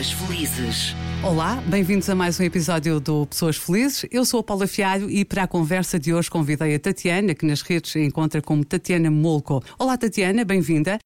Pessoas Felizes. Olá, bem-vindos a mais um episódio do Pessoas Felizes. Eu sou a Paula Fialho e para a conversa de hoje convidei a Tatiana, que nas redes se encontra como Tatiana Molko. Olá, Tatiana, bem-vinda.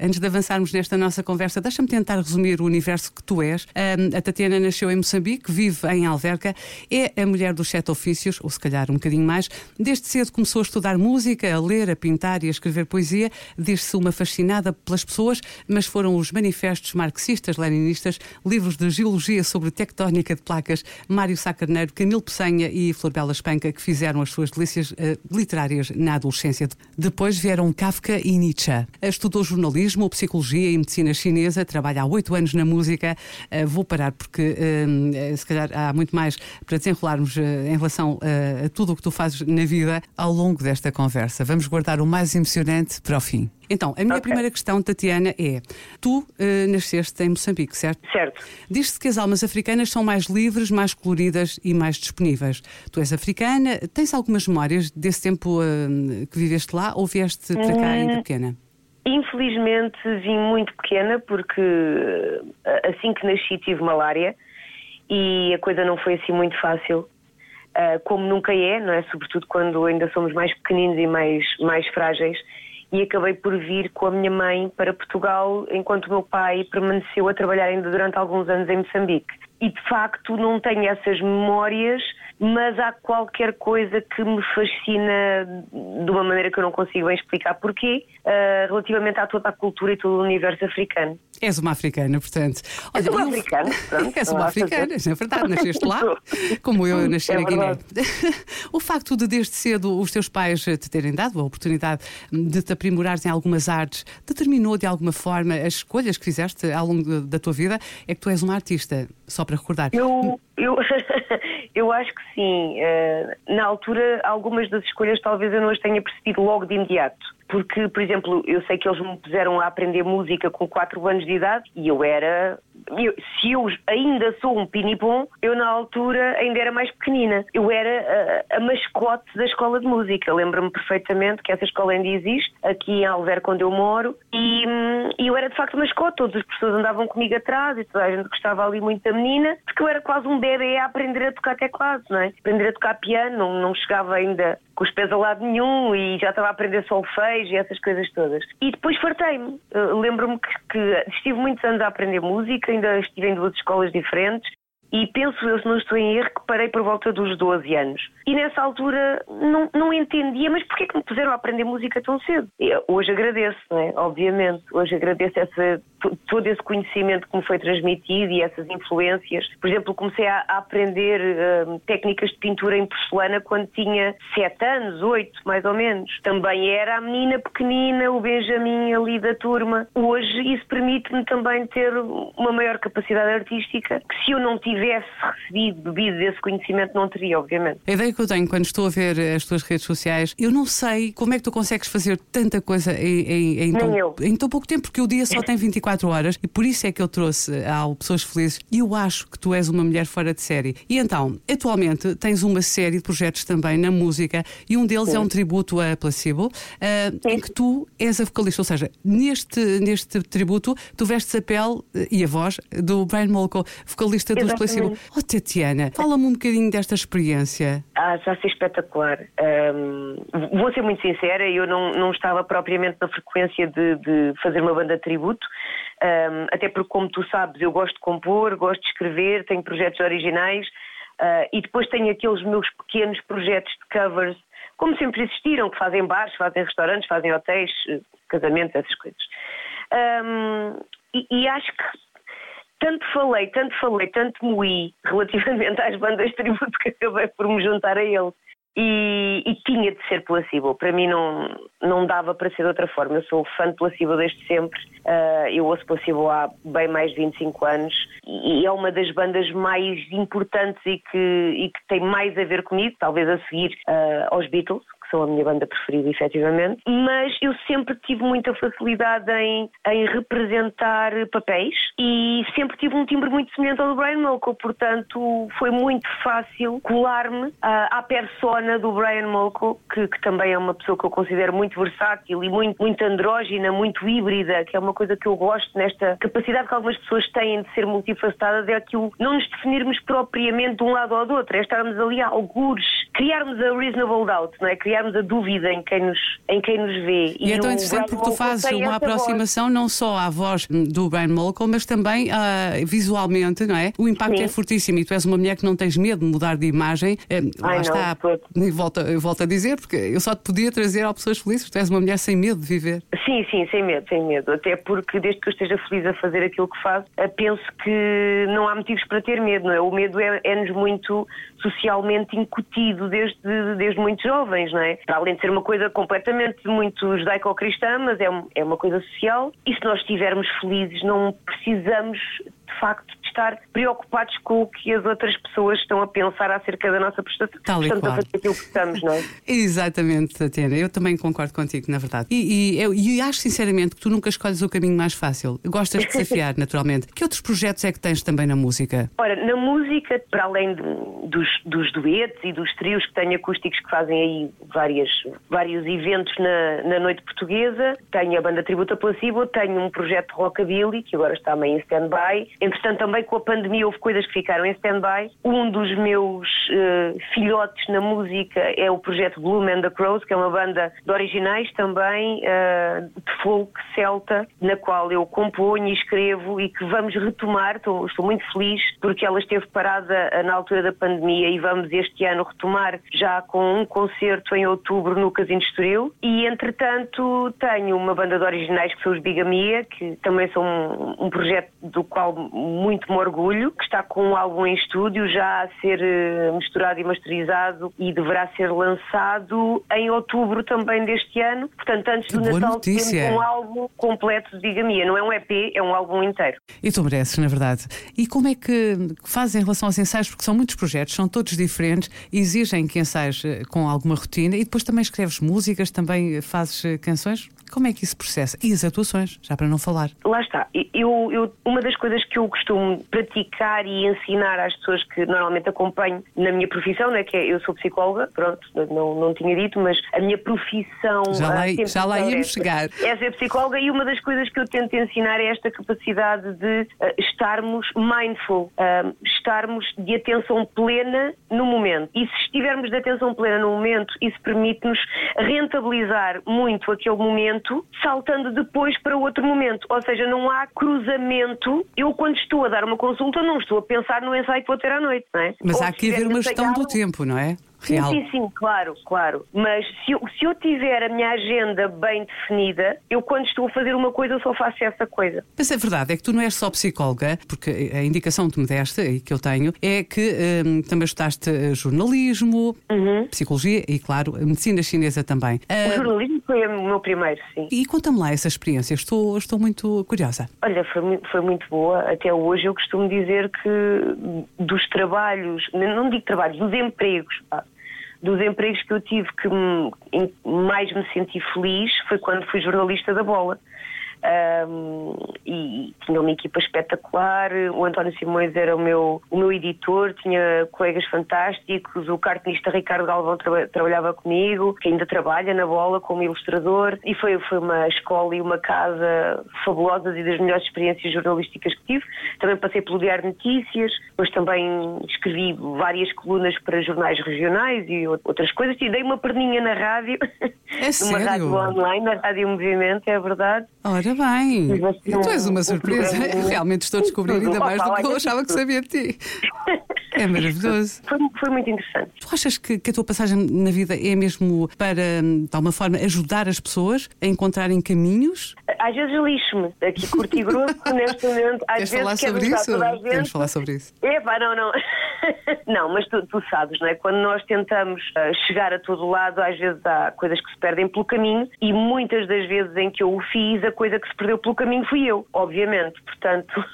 Antes de avançarmos nesta nossa conversa, deixa-me tentar resumir o universo que tu és. Um, a Tatiana nasceu em Moçambique, vive em Alverca, é a mulher dos sete ofícios, ou se calhar um bocadinho mais. Desde cedo começou a estudar música, a ler, a pintar e a escrever poesia. Diz-se uma fascinada pelas pessoas, mas foram os manifestos marxistas, leninistas, livros de geologia sobre tectónica de placas, Mário Sá Carneiro, Camilo Peçanha e Florbela Espanca, que fizeram as suas delícias uh, literárias na adolescência. Depois vieram Kafka e Nietzsche. Estudou jornalismo jornalismo, psicologia e medicina chinesa, trabalha há oito anos na música. Uh, vou parar porque uh, se calhar há muito mais para desenrolarmos em relação a tudo o que tu fazes na vida ao longo desta conversa. Vamos guardar o mais emocionante para o fim. Então, a minha okay. primeira questão, Tatiana, é: tu nasceste em Moçambique, certo? Certo. Diz-se que as almas africanas são mais livres, mais coloridas e mais disponíveis. Tu és africana, tens algumas memórias desse tempo que viveste lá ou vieste para cá ainda pequena? Infelizmente vim muito pequena porque eh, assim que nasci tive malária e a coisa não foi assim muito fácil, eh, como nunca é, não é? Sobretudo quando ainda somos mais pequeninos e mais, mais frágeis. E acabei por vir com a minha mãe para Portugal, enquanto o meu pai permaneceu a trabalhar ainda durante alguns anos em Moçambique. E de facto não tenho essas memórias mas há qualquer coisa que me fascina de uma maneira que eu não consigo bem explicar porquê, uh, relativamente a toda a cultura e todo o universo africano. És uma africana, portanto. Olha, És uma africana, pronto. És uma africana, é verdade, nasceste lá, como eu nasci é na Guiné. o facto de desde cedo os teus pais te terem dado a oportunidade de te aprimorares em algumas artes, determinou de alguma forma as escolhas que fizeste ao longo da tua vida? É que tu és uma artista, só para recordar. Eu, eu, eu acho que sim. Uh, na altura, algumas das escolhas talvez eu não as tenha percebido logo de imediato porque, por exemplo, eu sei que eles me puseram a aprender música com 4 anos de idade e eu era. Eu, se eu ainda sou um pinipom, eu na altura ainda era mais pequenina. Eu era a, a mascote da escola de música. Lembro-me perfeitamente que essa escola ainda existe, aqui em Alver, onde eu moro, e, eu era de facto mascote. Todas as pessoas andavam comigo atrás e toda a gente gostava ali muito da menina, porque eu era quase um bebê a aprender a tocar teclado, não é? Aprender a tocar piano, não, não chegava ainda com os pés a lado nenhum e já estava a aprender solfejo e essas coisas todas. E depois fartei-me. Lembro-me que, que estive muitos anos a aprender música, ainda estive em duas escolas diferentes e penso eu, se não estou em erro, que parei por volta dos 12 anos. E nessa altura não, não entendia, mas porquê que me puseram a aprender música tão cedo? Hoje agradeço, não é? obviamente. Hoje agradeço essa, todo esse conhecimento que me foi transmitido e essas influências. Por exemplo, comecei a, a aprender uh, técnicas de pintura em porcelana quando tinha 7 anos, 8 mais ou menos. Também era a menina pequenina, o Benjamin ali da turma. Hoje isso permite-me também ter uma maior capacidade artística que se eu não tivesse tivesse recebido, bebido desse conhecimento, não teria, obviamente. A ideia que eu tenho quando estou a ver as tuas redes sociais, eu não sei como é que tu consegues fazer tanta coisa em, em, em, tão, em tão, pouco tempo, porque o dia só tem 24 horas e por isso é que eu trouxe ao Pessoas Felizes e eu acho que tu és uma mulher fora de série. E então, atualmente tens uma série de projetos também na música e um deles Sim. é um tributo a Placebo, uh, em que tu és a vocalista, ou seja, neste, neste tributo tu vestes a pele e a voz do Brian Molko, vocalista dos Placebo Oh, Tatiana, fala-me um bocadinho desta experiência. Ah, já sei espetacular. Um, vou ser muito sincera, eu não, não estava propriamente na frequência de, de fazer uma banda de tributo, um, até porque, como tu sabes, eu gosto de compor, gosto de escrever, tenho projetos originais uh, e depois tenho aqueles meus pequenos projetos de covers, como sempre existiram, que fazem bares, fazem restaurantes, fazem hotéis, casamentos, essas coisas. Um, e, e acho que tanto falei, tanto falei, tanto moí relativamente às bandas de tributo que acabei por me juntar a ele. E, e, tinha de ser Placebo. Para mim não, não dava para ser de outra forma. Eu sou fã de Placebo desde sempre. Uh, eu ouço Placebo há bem mais de 25 anos e é uma das bandas mais importantes e que, e que tem mais a ver comigo, talvez a seguir uh, aos Beatles, que são a minha banda preferida, efetivamente, mas eu sempre tive muita facilidade em, em representar papéis e sempre tive um timbre muito semelhante ao do Brian Molko, portanto foi muito fácil colar-me à, à persona do Brian Molko, que, que, também é uma pessoa que eu considero muito versátil e muito, muito andrógina, muito híbrida, que é uma coisa que eu gosto nesta capacidade que algumas pessoas têm de ser multifacetadas, é aquilo não nos definirmos propriamente de um lado ou do outro, é estarmos ali a algures, criarmos a reasonable doubt, não é? Criarmos a dúvida em quem nos, em quem nos vê. E, e é tão interessante porque tu fazes uma aproximação não só à voz do Brian Molko, mas também uh, visualmente, não é? O impacto Sim. é fortíssimo e tu és uma mulher que não tens medo de mudar de imagem. É, lá Ai, está, não, volto, eu volto a dizer, porque eu só te podia trazer ao Pessoas Felizes, tu és uma mulher sem medo de viver. Sim, sim, sem medo, sem medo. Até porque desde que eu esteja feliz a fazer aquilo que faço, eh, penso que não há motivos para ter medo, não é? O medo é-nos é muito socialmente incutido desde, desde muito jovens, não é? Para além de ser uma coisa completamente muito judaico-cristã, mas é, é uma coisa social. E se nós estivermos felizes, não precisamos de facto estar preocupados com o que as outras pessoas estão a pensar acerca da nossa prestação. Tal e qual. a fazer aquilo que estamos, não é? Exatamente, Tatiana. Eu também concordo contigo, na verdade. E, e, eu, e acho sinceramente que tu nunca escolhes o caminho mais fácil. Gostas de desafiar, naturalmente. Que outros projetos é que tens também na música? Ora, na música, para além de, dos, dos duetos e dos trios que tenho acústicos que fazem aí várias, vários eventos na, na noite portuguesa, tenho a banda Tributa Placebo, tenho um projeto de rockabilly que agora está meio em stand-by, Entretanto, também com a pandemia houve coisas que ficaram em stand-by. Um dos meus uh, filhotes na música é o projeto Blue Man the Crows, que é uma banda de originais também, uh, de folk celta, na qual eu componho e escrevo e que vamos retomar. Estou, estou muito feliz porque ela esteve parada uh, na altura da pandemia e vamos este ano retomar já com um concerto em outubro no Casino de Estoril. E, entretanto, tenho uma banda de originais que são os Bigamia, que também são um, um projeto do qual muito orgulho, que está com um álbum em estúdio já a ser eh, misturado e masterizado e deverá ser lançado em outubro também deste ano. Portanto, antes do Natal notícia. temos um álbum completo de Digamia. Não é um EP, é um álbum inteiro. E tu mereces, na verdade. E como é que fazes em relação aos ensaios? Porque são muitos projetos, são todos diferentes, exigem que ensaies eh, com alguma rotina e depois também escreves músicas, também fazes eh, canções? Como é que isso processa? E as atuações, já para não falar. Lá está. Eu, eu, uma das coisas que eu costumo praticar e ensinar às pessoas que normalmente acompanho na minha profissão, né, que é, eu sou psicóloga, pronto, não, não tinha dito, mas a minha profissão. Já lá, uh, já lá íamos chegar. É ser psicóloga e uma das coisas que eu tento ensinar é esta capacidade de uh, estarmos mindful, uh, estarmos de atenção plena no momento. E se estivermos de atenção plena no momento, isso permite-nos rentabilizar muito aquele momento momento, saltando depois para outro momento. Ou seja, não há cruzamento. Eu, quando estou a dar uma consulta, não estou a pensar no ensaio que vou ter à noite, não é? Mas Ou há que haver uma gestão do tempo, não é? Real. Sim, sim, sim, claro, claro. Mas se eu, se eu tiver a minha agenda bem definida, eu quando estou a fazer uma coisa, eu só faço essa coisa. Mas é verdade, é que tu não és só psicóloga, porque a indicação que tu me deste e que eu tenho é que hum, também estudaste eh, jornalismo, uhum. psicologia e, claro, medicina chinesa também. O uh, jornalismo foi o meu primeiro, sim. E conta-me lá essa experiência, estou, estou muito curiosa. Olha, foi, foi muito boa. Até hoje eu costumo dizer que dos trabalhos, não digo trabalhos, dos empregos, pá, dos empregos que eu tive que mais me senti feliz foi quando fui jornalista da bola um, e tinha uma equipa espetacular. O António Simões era o meu, o meu editor, tinha colegas fantásticos. O cartunista Ricardo Galvão tra trabalhava comigo, que ainda trabalha na bola como ilustrador. E foi, foi uma escola e uma casa fabulosas e das melhores experiências jornalísticas que tive. Também passei pelo Diário Notícias, depois também escrevi várias colunas para jornais regionais e outras coisas. E dei uma perninha na rádio, é numa rádio online, na Rádio Movimento, é verdade. Ora bem. E tu és uma surpresa. Realmente estou a descobrir ainda mais do que eu achava que sabia de ti. É maravilhoso. Foi, foi, muito interessante. Tu achas que, que, a tua passagem na vida é mesmo para, de alguma forma, ajudar as pessoas a encontrarem caminhos? Às vezes lixo-me, aqui curto e grosso, neste momento. Às Queres vezes falar sobre isso? Queremos falar sobre isso. Epá, não, não. não, mas tu, tu, sabes, não é? Quando nós tentamos uh, chegar a todo lado, às vezes há coisas que se perdem pelo caminho e muitas das vezes em que eu o fiz, a coisa que se perdeu pelo caminho fui eu, obviamente. Portanto, uh,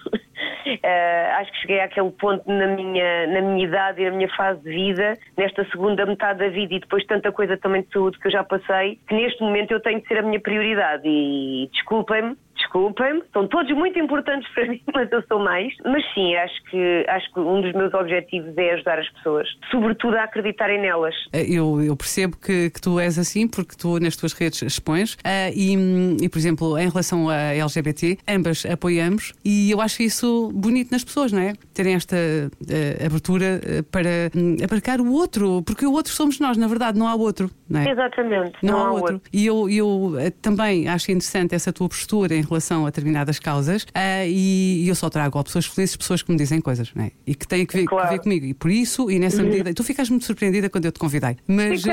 acho que cheguei àquele ponto na minha, na minha idade e na minha fase de vida, nesta segunda metade da vida e depois tanta coisa também de saúde que eu já passei, que neste momento eu tenho de ser a minha prioridade. E desculpem-me, desculpem-me, são todos muito importantes para mim, mas eu sou mais. Mas sim, acho que, acho que um dos meus objetivos é ajudar as pessoas, sobretudo a acreditarem nelas. Eh, eu, eu percebo que, que, tu és assim, porque tu nas tuas redes expões, uh, e, e, por exemplo, em relação a LGBT, ambas apoiamos, e eu acho isso bonito nas pessoas, não é? Terem esta uh, abertura para um, abarcar o outro, porque o outro somos nós, na verdade, não há outro, não é? Exatamente, não, não há outro. outro. E eu, eu também acho interessante essa tua postura em relação a determinadas causas uh, e, eu só trago a pessoas felizes, pessoas que me dizem coisas, não é? E que têm que ver, claro. que ver comigo. E por isso, e nessa uhum. medida, tu ficas muito surpreendida quando eu te convidei, mas uh,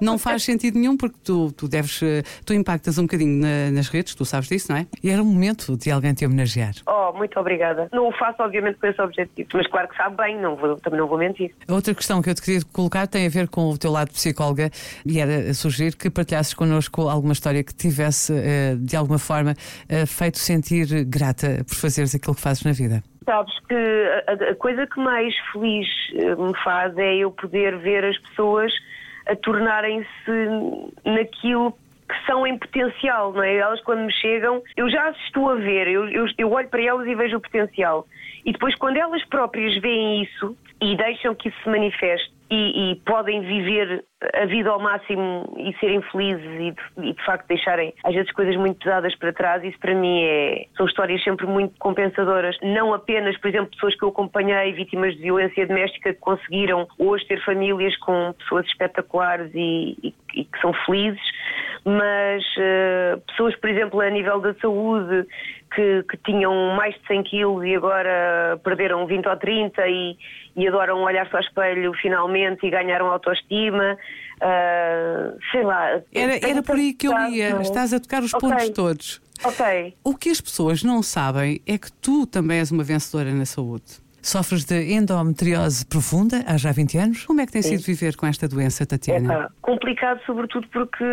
não faz sentido nenhum porque tu, tu deves, uh, tu impactas um bocadinho na, nas redes, tu sabes disso, não é? E era o momento de alguém te homenagear. Oh, muito obrigada. Não o faço, obviamente, com esse objetivo, mas claro que sabe bem, não vou, também não vou mentir. Outra questão que eu te queria colocar tem a ver com o teu lado psicóloga e era sugerir que partilhasses connosco alguma história que tivesse, de alguma forma, feito sentir grata por fazeres aquilo que fazes na vida? Sabes que a, a coisa que mais feliz eh, me faz é eu poder ver as pessoas a tornarem-se naquilo que são em potencial, não é? Elas quando me chegam, eu já as estou a ver, eu, eu, eu olho para elas e vejo o potencial. E depois quando elas próprias veem isso e deixam que isso se manifeste, e, e, podem viver a vida ao máximo e serem felizes e de, e de, facto deixarem às vezes coisas muito pesadas para trás, isso para mim é, são histórias sempre muito compensadoras. Não apenas, por exemplo, pessoas que eu acompanhei, vítimas de violência doméstica, que conseguiram hoje ter famílias com pessoas espetaculares e, e, que são felizes, mas uh, pessoas, por exemplo, a nível da saúde, que, que, tinham mais de 100 quilos e agora perderam 20 ou 30 e, e adoram olhar-se ao espelho finalmente e ganharam autoestima. Uh, sei lá. Era, era por aí que eu ia. Estás a tocar os okay. pontos todos. Ok. O que as pessoas não sabem é que tu também és uma vencedora na saúde. Sofres de endometriose profunda há já 20 anos. Como é que tem Sim. sido viver com esta doença, Tatiana? É, complicado, sobretudo porque,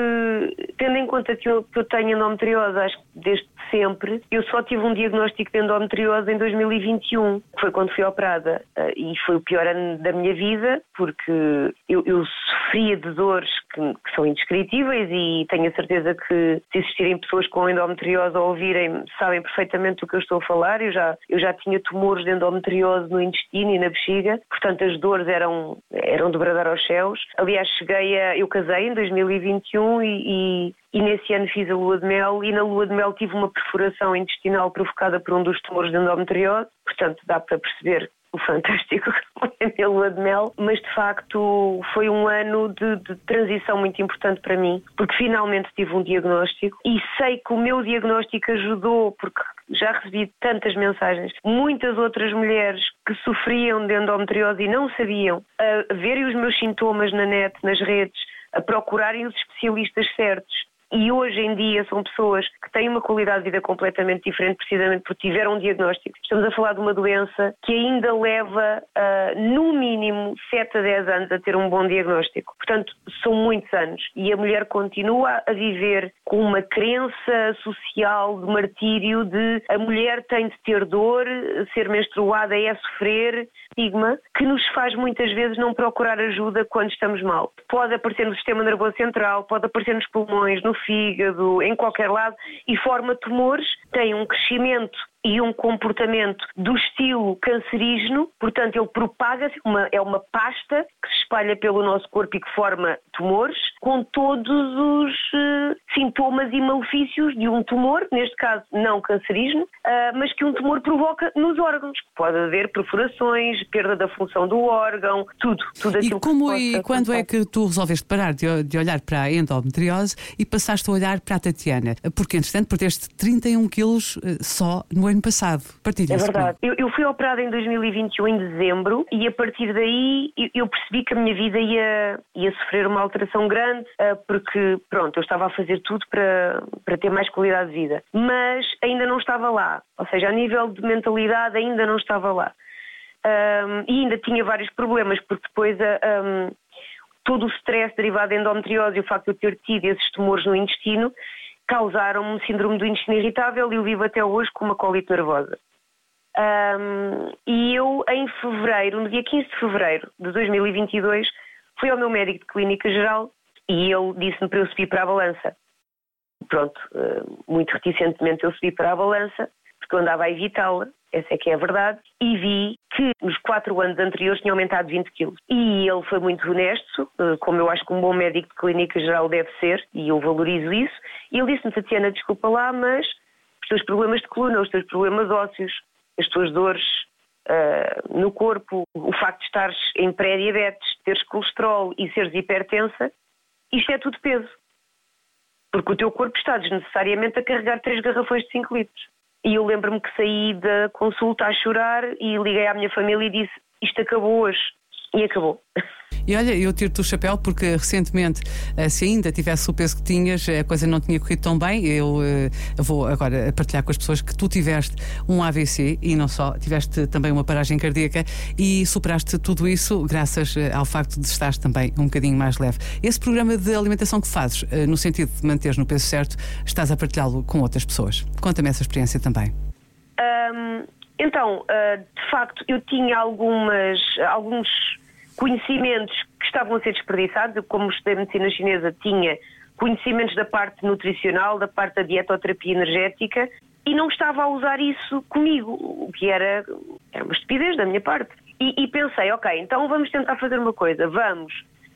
tendo em conta que eu, que eu tenho endometriose, acho que desde sempre, eu só tive um diagnóstico de endometriose em 2021, que foi quando fui operada. Eh, e foi o pior ano da minha vida, porque eu, eu sofria de dores que, que, são indescritíveis e tenho a certeza que se existirem pessoas com endometriose a ouvirem, sabem perfeitamente do que eu estou a falar. Eu já, eu já tinha tumores de endometriose no intestino e na bexiga, portanto as dores eram, eram de bradar aos céus. Aliás, cheguei a. Eu casei em 2021 e, e, e nesse ano fiz a lua de mel e na lua de mel tive uma perfuração intestinal provocada por um dos tumores de endometriose, portanto dá para perceber o fantástico que foi a minha lua de mel, mas de facto foi um ano de, de, transição muito importante para mim, porque finalmente tive um diagnóstico e sei que o meu diagnóstico ajudou, porque já recebi tantas mensagens, muitas outras mulheres que sofriam de endometriose e não sabiam, a verem os meus sintomas na net, nas redes, a procurarem os especialistas certos e hoje em dia são pessoas que têm uma qualidade de vida completamente diferente, precisamente porque tiveram um diagnóstico. Estamos a falar de uma doença que ainda leva, uh, no mínimo, 7 a 10 anos a ter um bom diagnóstico. Portanto, são muitos anos. E a mulher continua a viver com uma crença social de martírio de a mulher tem de ter dor, ser menstruada é sofrer, estigma que nos faz muitas vezes não procurar ajuda quando estamos mal. Pode aparecer no sistema nervoso central, pode aparecer nos pulmões, no fígado, em qualquer lado e forma tumores, tem um crescimento e um comportamento do estilo cancerígeno, portanto ele propaga-se, é uma pasta que se espalha pelo nosso corpo e que forma tumores, com todos os uh, sintomas e malefícios de um tumor, neste caso não cancerígeno, uh, mas que um tumor provoca nos órgãos. Pode haver perfurações, perda da função do órgão, tudo, tudo aquilo e como que E quando é que tu resolveste parar de, de olhar para a endometriose e passaste a olhar para a Tatiana? Porque, entretanto, perdeste 31 quilos uh, só no ano passado. Partilha É verdade. Eu, eu, fui operada em 2021, em dezembro, e a partir daí eu, eu percebi que a minha vida ia, ia sofrer uma alteração grande, uh, porque, pronto, eu estava a fazer tudo para, para ter mais qualidade de vida. Mas ainda não estava lá. Ou seja, a nível de mentalidade, ainda não estava lá. um, e ainda tinha vários problemas, porque depois um, todo o stress derivado da endometriose e o facto de eu ter tido esses tumores no intestino causaram-me síndrome do intestino irritável e eu vivo até hoje com uma colite nervosa. Um, e eu, em fevereiro, no dia 15 de fevereiro de 2022, fui ao meu médico de clínica geral e ele disse-me para eu subir para a balança. Pronto, uh, muito reticentemente eu subi para a balança, porque eu andava a evitá-la, essa é que é a verdade, e vi que nos quatro anos anteriores tinha aumentado 20 quilos. E ele foi muito honesto, uh, como eu acho que um bom médico de clínica geral deve ser, e eu valorizo isso, e ele disse-me, Tatiana, desculpa lá, mas os teus problemas de coluna, os teus problemas ósseos, as tuas dores uh, no corpo, o facto de estares em pré-diabetes, teres colesterol e seres hipertensa, isto é tudo peso. Porque o teu corpo está desnecessariamente a carregar três garrafões de 5 litros. E eu lembro-me que saí da consulta a chorar e liguei à minha família e disse: Isto acabou hoje. E acabou. E olha, eu tiro-te o chapéu porque recentemente, eh, se ainda tivesse o peso que tinhas, a coisa não tinha corrido tão bem. Eu uh, vou agora partilhar com as pessoas que tu tiveste um AVC e não só, tiveste também uma paragem cardíaca e superaste tudo isso graças eh, ao facto de estares também um bocadinho mais leve. Esse programa de alimentação que fazes, no sentido de manteres no peso certo, estás a partilhá-lo com outras pessoas. Conta-me essa experiência também. Um, então, uh, de facto, eu tinha algumas, alguns conhecimentos que estavam a ser desperdiçados. Eu, como estudei medicina chinesa, tinha conhecimentos da parte nutricional, da parte da dietoterapia energética e não estava a usar isso comigo, o que era, era uma estupidez da minha parte. E, e pensei, ok, então vamos tentar fazer uma coisa, vamos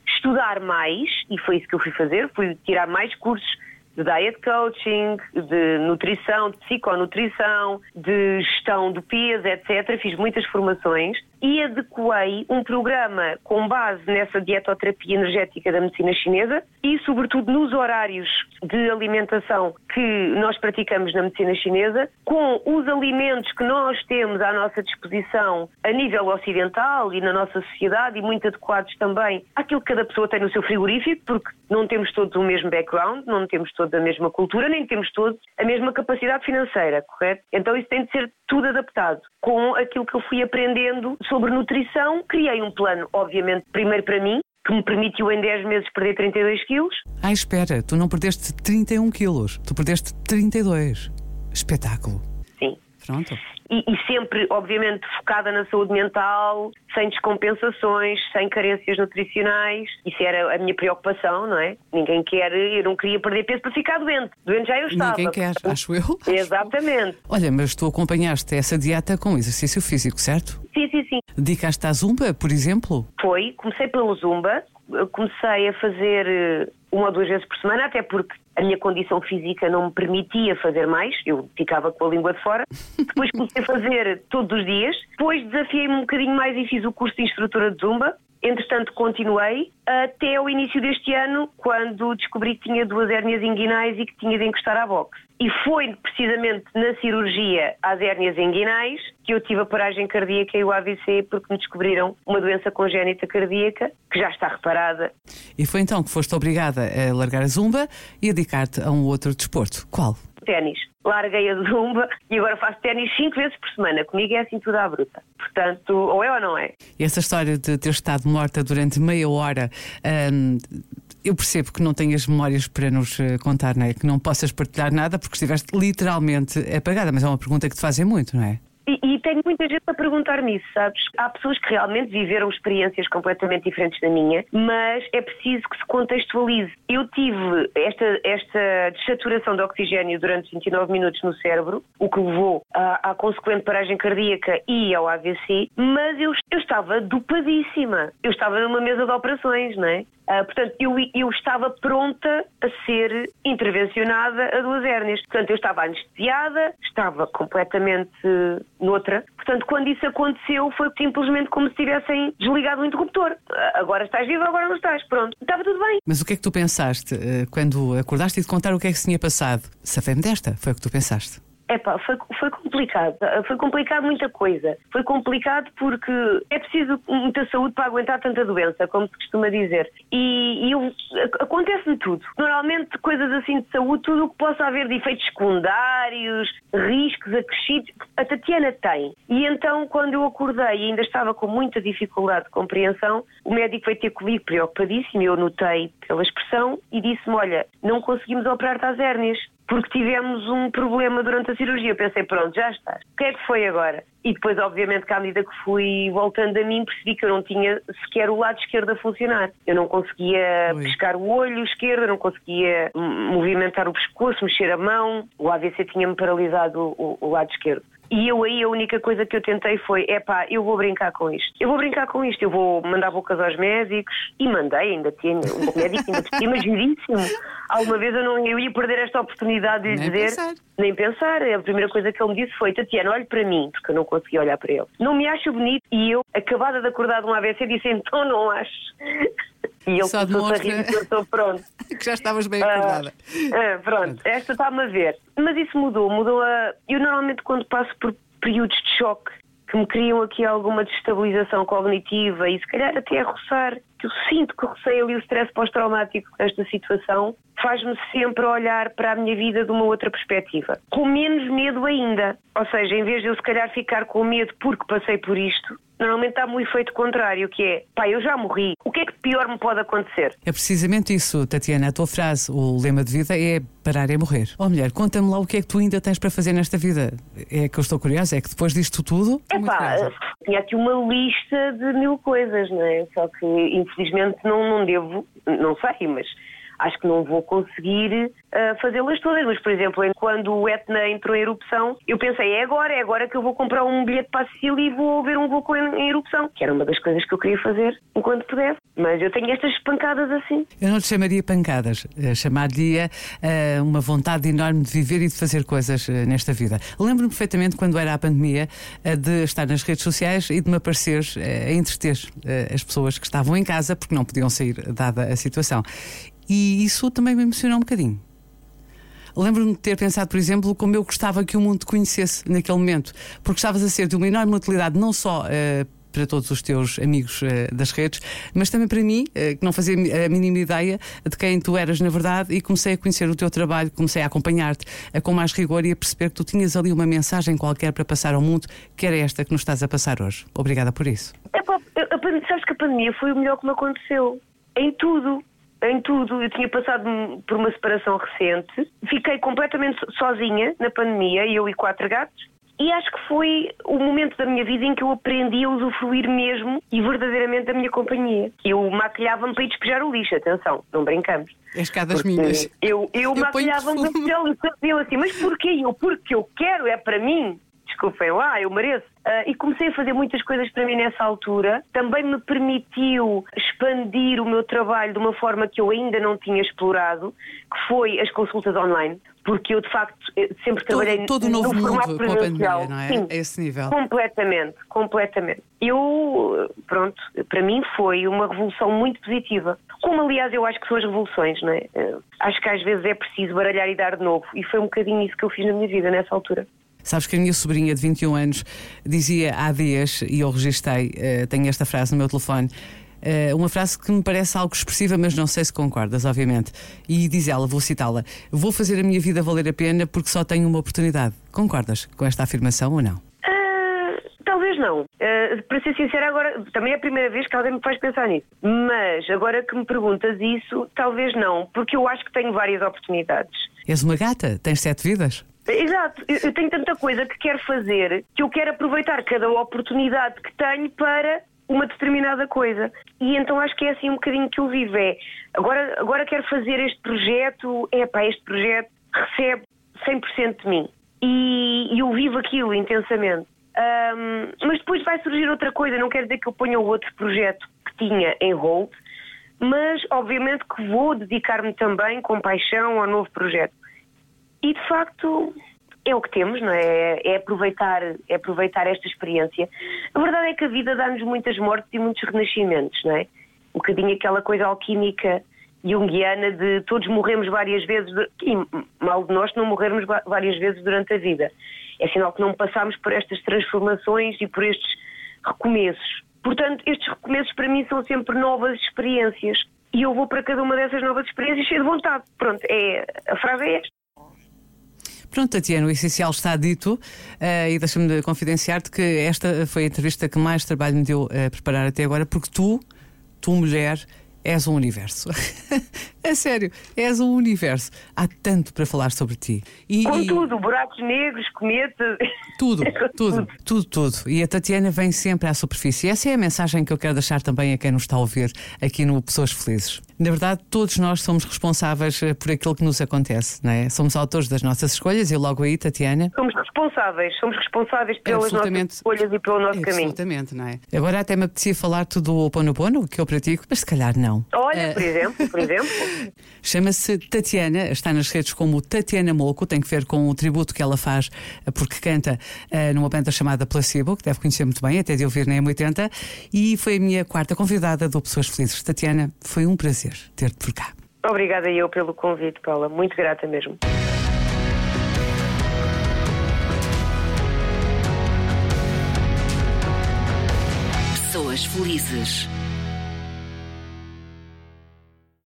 estudar mais, e foi isso que eu fui fazer, fui tirar mais cursos de diet coaching, de nutrição, de psiconutrição, de gestão do peso, etc. Fiz muitas formações e adequei um programa com base nessa dietoterapia energética da medicina chinesa e, sobretudo, nos horários de alimentação que nós praticamos na medicina chinesa, com os alimentos que nós temos à nossa disposição a nível ocidental e na nossa sociedade e muito adequados também àquilo que cada pessoa tem no seu frigorífico, porque não temos todos o mesmo background, não temos todos a mesma cultura, nem temos todos a mesma capacidade financeira, correto? Então isso tem de ser tudo adaptado. Com aquilo que eu fui aprendendo sobre nutrição, criei um plano, obviamente, primeiro para mim, que me permitiu em 10 meses perder 32 quilos. Ah, espera, tu não perdeste 31 quilos, tu perdeste 32. Espetáculo. Pronto e, e, sempre, obviamente, focada na saúde mental, sem descompensações, sem carências nutricionais. Isso era a minha preocupação, não é? Ninguém quer, eu não queria perder peso para ficar doente. Doente já eu estava. Ninguém quer, acho eu. Exatamente. Olha, mas tu acompanhaste essa dieta com exercício físico, certo? Sim, sim, sim. Dedicaste à Zumba, por exemplo? Foi, comecei pelo Zumba, comecei a fazer eh, uma ou duas vezes por semana, até porque a minha condição física não me permitia fazer mais, eu ficava com a língua de fora. Depois comecei a fazer todos os dias. Depois desafiei-me um bocadinho mais e fiz o curso de instrutora de Zumba. Entretanto, continuei até o início deste ano, quando descobri que tinha duas hérnias inguinais e que tinha de encostar à boxe. E foi precisamente na cirurgia às hérnias inguinais que eu tive a paragem cardíaca e o AVC porque me descobriram uma doença congénita cardíaca que já está reparada. E foi então que foste obrigada a largar a zumba e a dedicar-te a um outro desporto. Qual? Ténis. Larguei a zumba e agora faço ténis cinco vezes por semana. Comigo é assim tudo à bruta. Portanto, ou é ou não é? E essa história de ter estado morta durante meia hora. Hum, eu percebo que não tenhas memórias para nos eh, contar, não é? Que não possas partilhar nada porque estiveste literalmente apagada, mas é uma pergunta que te fazem muito, não é? E, e, tenho muita gente a perguntar-me isso, sabes? Há pessoas que realmente viveram experiências completamente diferentes da minha, mas é preciso que se contextualize. Eu tive esta, esta desaturação de oxigênio durante 29 minutos no cérebro, o que levou à, à consequente paragem cardíaca e ao AVC, mas eu, eu estava dopadíssima. Eu estava numa mesa de operações, não é? Uh, portanto, eu, eu, estava pronta a ser intervencionada a duas hérnias. Portanto, eu estava anestesiada, estava completamente noutra. Portanto, quando isso aconteceu, foi simplesmente como se tivessem desligado o interruptor. Uh, agora estás viva, agora não estás. Pronto, estava tudo bem. Mas o que é que tu pensaste uh, quando acordaste e te contaram o que é que se tinha passado? Safei-me desta, foi o que tu pensaste? Epá, foi, foi complicado. Foi complicado muita coisa. Foi complicado porque é preciso muita saúde para aguentar tanta doença, como se costuma dizer. E, e acontece-me tudo. Normalmente, coisas assim de saúde, tudo o que possa haver de efeitos secundários, riscos acrescidos, a Tatiana tem. E então, quando eu acordei e ainda estava com muita dificuldade de compreensão, o médico veio ter comigo preocupadíssimo, eu notei pela expressão e disse-me: Olha, não conseguimos operar-te às hérnias porque tivemos um problema durante a cirurgia. Eu pensei, pronto, já está. O que é que foi agora? E depois, obviamente, que à medida que fui voltando a mim, percebi que eu não tinha sequer o lado esquerdo a funcionar. Eu não conseguia Ui. pescar o olho esquerdo, não conseguia movimentar o pescoço, mexer a mão. O AVC tinha-me paralisado o, o lado esquerdo. E eu aí a única coisa que eu tentei foi, é pá, eu vou brincar com isto. Eu vou brincar com isto, eu vou mandar bocas aos médicos. E mandei, ainda tinha um médico ainda por cima, giríssimo. Alguma vez eu não eu ia perder esta oportunidade de dizer. Pensar. Nem pensar. A primeira coisa que ele me disse foi, Tatiana, olhe para mim, porque eu não conseguia olhar para ele. Não me acho bonito. E eu, acabada de acordar de um AVC, disse, então não acho. E ele Só demonstra... a rir que eu estou pronto. que já estavas bem acordada. Uh, uh, pronto, esta está-me a ver. Mas isso mudou, mudou a... Eu normalmente quando passo por períodos de choque que me criam aqui alguma destabilização cognitiva e se calhar até a roçar, que eu sinto que rocei ali o stress pós-traumático desta situação, faz-me sempre olhar para a minha vida de uma outra perspectiva. Com menos medo ainda. Ou seja, em vez de eu se calhar ficar com medo porque passei por isto, normalmente há um efeito contrário, que é, pá, eu já morri, o que é que pior me pode acontecer? É precisamente isso, Tatiana, a tua frase, o lema de vida é parar é morrer. Ó oh, mulher, conta-me lá o que é que tu ainda tens para fazer nesta vida. É que eu estou curiosa, é que depois disto tudo... É pá, tinha aqui uma lista de mil coisas, não é? Só que infelizmente não, não devo, não sei, mas acho que não vou conseguir uh, fazê-las todas. Mas, por exemplo, quando o Etna entrou em erupção, eu pensei, é agora, é agora que eu vou comprar um bilhete para a Sicília e vou ver um vulcão em, em, erupção, que era uma das coisas que eu queria fazer enquanto pudesse. Mas eu tenho estas pancadas assim. Eu não te chamaria pancadas, eh, chamaria uh, uma vontade enorme de viver e de fazer coisas uh, nesta vida. Lembro-me perfeitamente quando era a pandemia de estar nas redes sociais e de me aparecer a entreter as pessoas que estavam em casa porque não podiam sair, dada a situação. E isso também me emocionou um bocadinho. Lembro-me de ter pensado, por exemplo, como eu gostava que o mundo te conhecesse naquele momento, porque estavas a ser de uma enorme utilidade, não só uh, para todos os teus amigos uh, das redes, mas também para mim, uh, que não fazia a mínima ideia de quem tu eras na verdade, e comecei a conhecer o teu trabalho, comecei a acompanhar-te com mais rigor e a perceber que tu tinhas ali uma mensagem qualquer para passar ao mundo, que era esta que nos estás a passar hoje. Obrigada por isso. É, pá, sabes que a pandemia foi o melhor que me aconteceu. Em tudo em tudo. Eu tinha passado por uma separação recente, fiquei completamente sozinha na pandemia, eu e quatro gatos. E acho que foi o momento da minha vida em que eu aprendi a usufruir mesmo e verdadeiramente da minha companhia. Eu maquilhava-me para ir despejar o lixo, atenção, não brincamos. As cadas minhas. Eu, eu, eu maquilhava-me para despejar o lixo. Eu assim, mas porquê? Eu, porque eu quero, é para mim desculpem lá, eu mereço. Uh, e comecei a fazer muitas coisas para mim nessa altura. Também me permitiu expandir o meu trabalho de uma forma que eu ainda não tinha explorado, que foi as consultas online. Porque eu, de facto, sempre trabalhei todo, todo no novo formato mundo presencial. Não é? Sim, a esse nível. Completamente, completamente. Eu, pronto, para mim foi uma revolução muito positiva. Como, aliás, eu acho que são as revoluções, não é? Uh, acho que às vezes é preciso baralhar e dar de novo. E foi um bocadinho isso que eu fiz na minha vida nessa altura. Sabes que a minha sobrinha de 21 anos dizia há dias, e eu registrei, uh, tenho esta frase no meu telefone. Uh, uma frase que me parece algo expressiva, mas não sei se concordas, obviamente. E diz ela, vou citá-la: Vou fazer a minha vida valer a pena porque só tenho uma oportunidade. Concordas com esta afirmação ou não? Uh, talvez não. Uh, para ser sincera, agora também é a primeira vez que alguém me faz pensar nisso. Mas agora que me perguntas isso, talvez não, porque eu acho que tenho várias oportunidades. És uma gata, tens sete vidas. Exato, eu tenho tanta coisa que quero fazer que eu quero aproveitar cada oportunidade que tenho para uma determinada coisa. E então acho que é assim um bocadinho que eu vivo. É, agora, agora quero fazer este projeto, é pá, este projeto recebe 100% de mim. E, e eu vivo aquilo intensamente. Um, mas depois vai surgir outra coisa, não quer dizer que eu ponha o outro projeto que tinha em hold, mas obviamente que vou dedicar-me também com paixão ao novo projeto. E de facto é o que temos, não é? É aproveitar, é aproveitar esta experiência. A verdade é que a vida dá-nos muitas mortes e muitos renascimentos, não é? Um bocadinho aquela coisa alquímica junguiana de todos morremos várias vezes e mal de nós não morrermos várias vezes durante a vida. É sinal que não passamos por estas transformações e por estes recomeços. Portanto, estes recomeços para mim são sempre novas experiências e eu vou para cada uma dessas novas experiências cheio de vontade. Pronto, é, a frase é esta. Pronto, Tatiana, o essencial está dito uh, e deixa-me confidenciar-te que esta foi a entrevista que mais trabalho me deu a preparar até agora, porque tu, tu mulher, és um universo. é sério, és um universo. Há tanto para falar sobre ti. E, Com e... tudo, buracos negros, cometas. Tudo, tudo, tudo, tudo. E a Tatiana vem sempre à superfície. Essa é a mensagem que eu quero deixar também a quem nos está a ouvir aqui no Pessoas Felizes. Na verdade, todos nós somos responsáveis eh, por aquilo que nos acontece, não é? Somos autores das nossas escolhas e logo aí, Tatiana. Somos responsáveis, somos responsáveis pelas nossas escolhas e pelo nosso caminho. Absolutamente, não é? Agora até me apetecia falar-te do Oponopono, que eu pratico, mas se calhar não. Olha, uh... por exemplo, por exemplo. Chama-se Tatiana, está nas redes como Tatiana Moco, tem que ver com o tributo que ela faz, eh, porque canta uh, numa banda chamada Placebo, que deve conhecer muito bem, até de ouvir na M80, e foi a minha quarta convidada do Pessoas Felizes. Tatiana, foi um prazer ter-te por cá. Obrigada eu pelo convite, Paula. Muito grata mesmo. Pessoas felizes.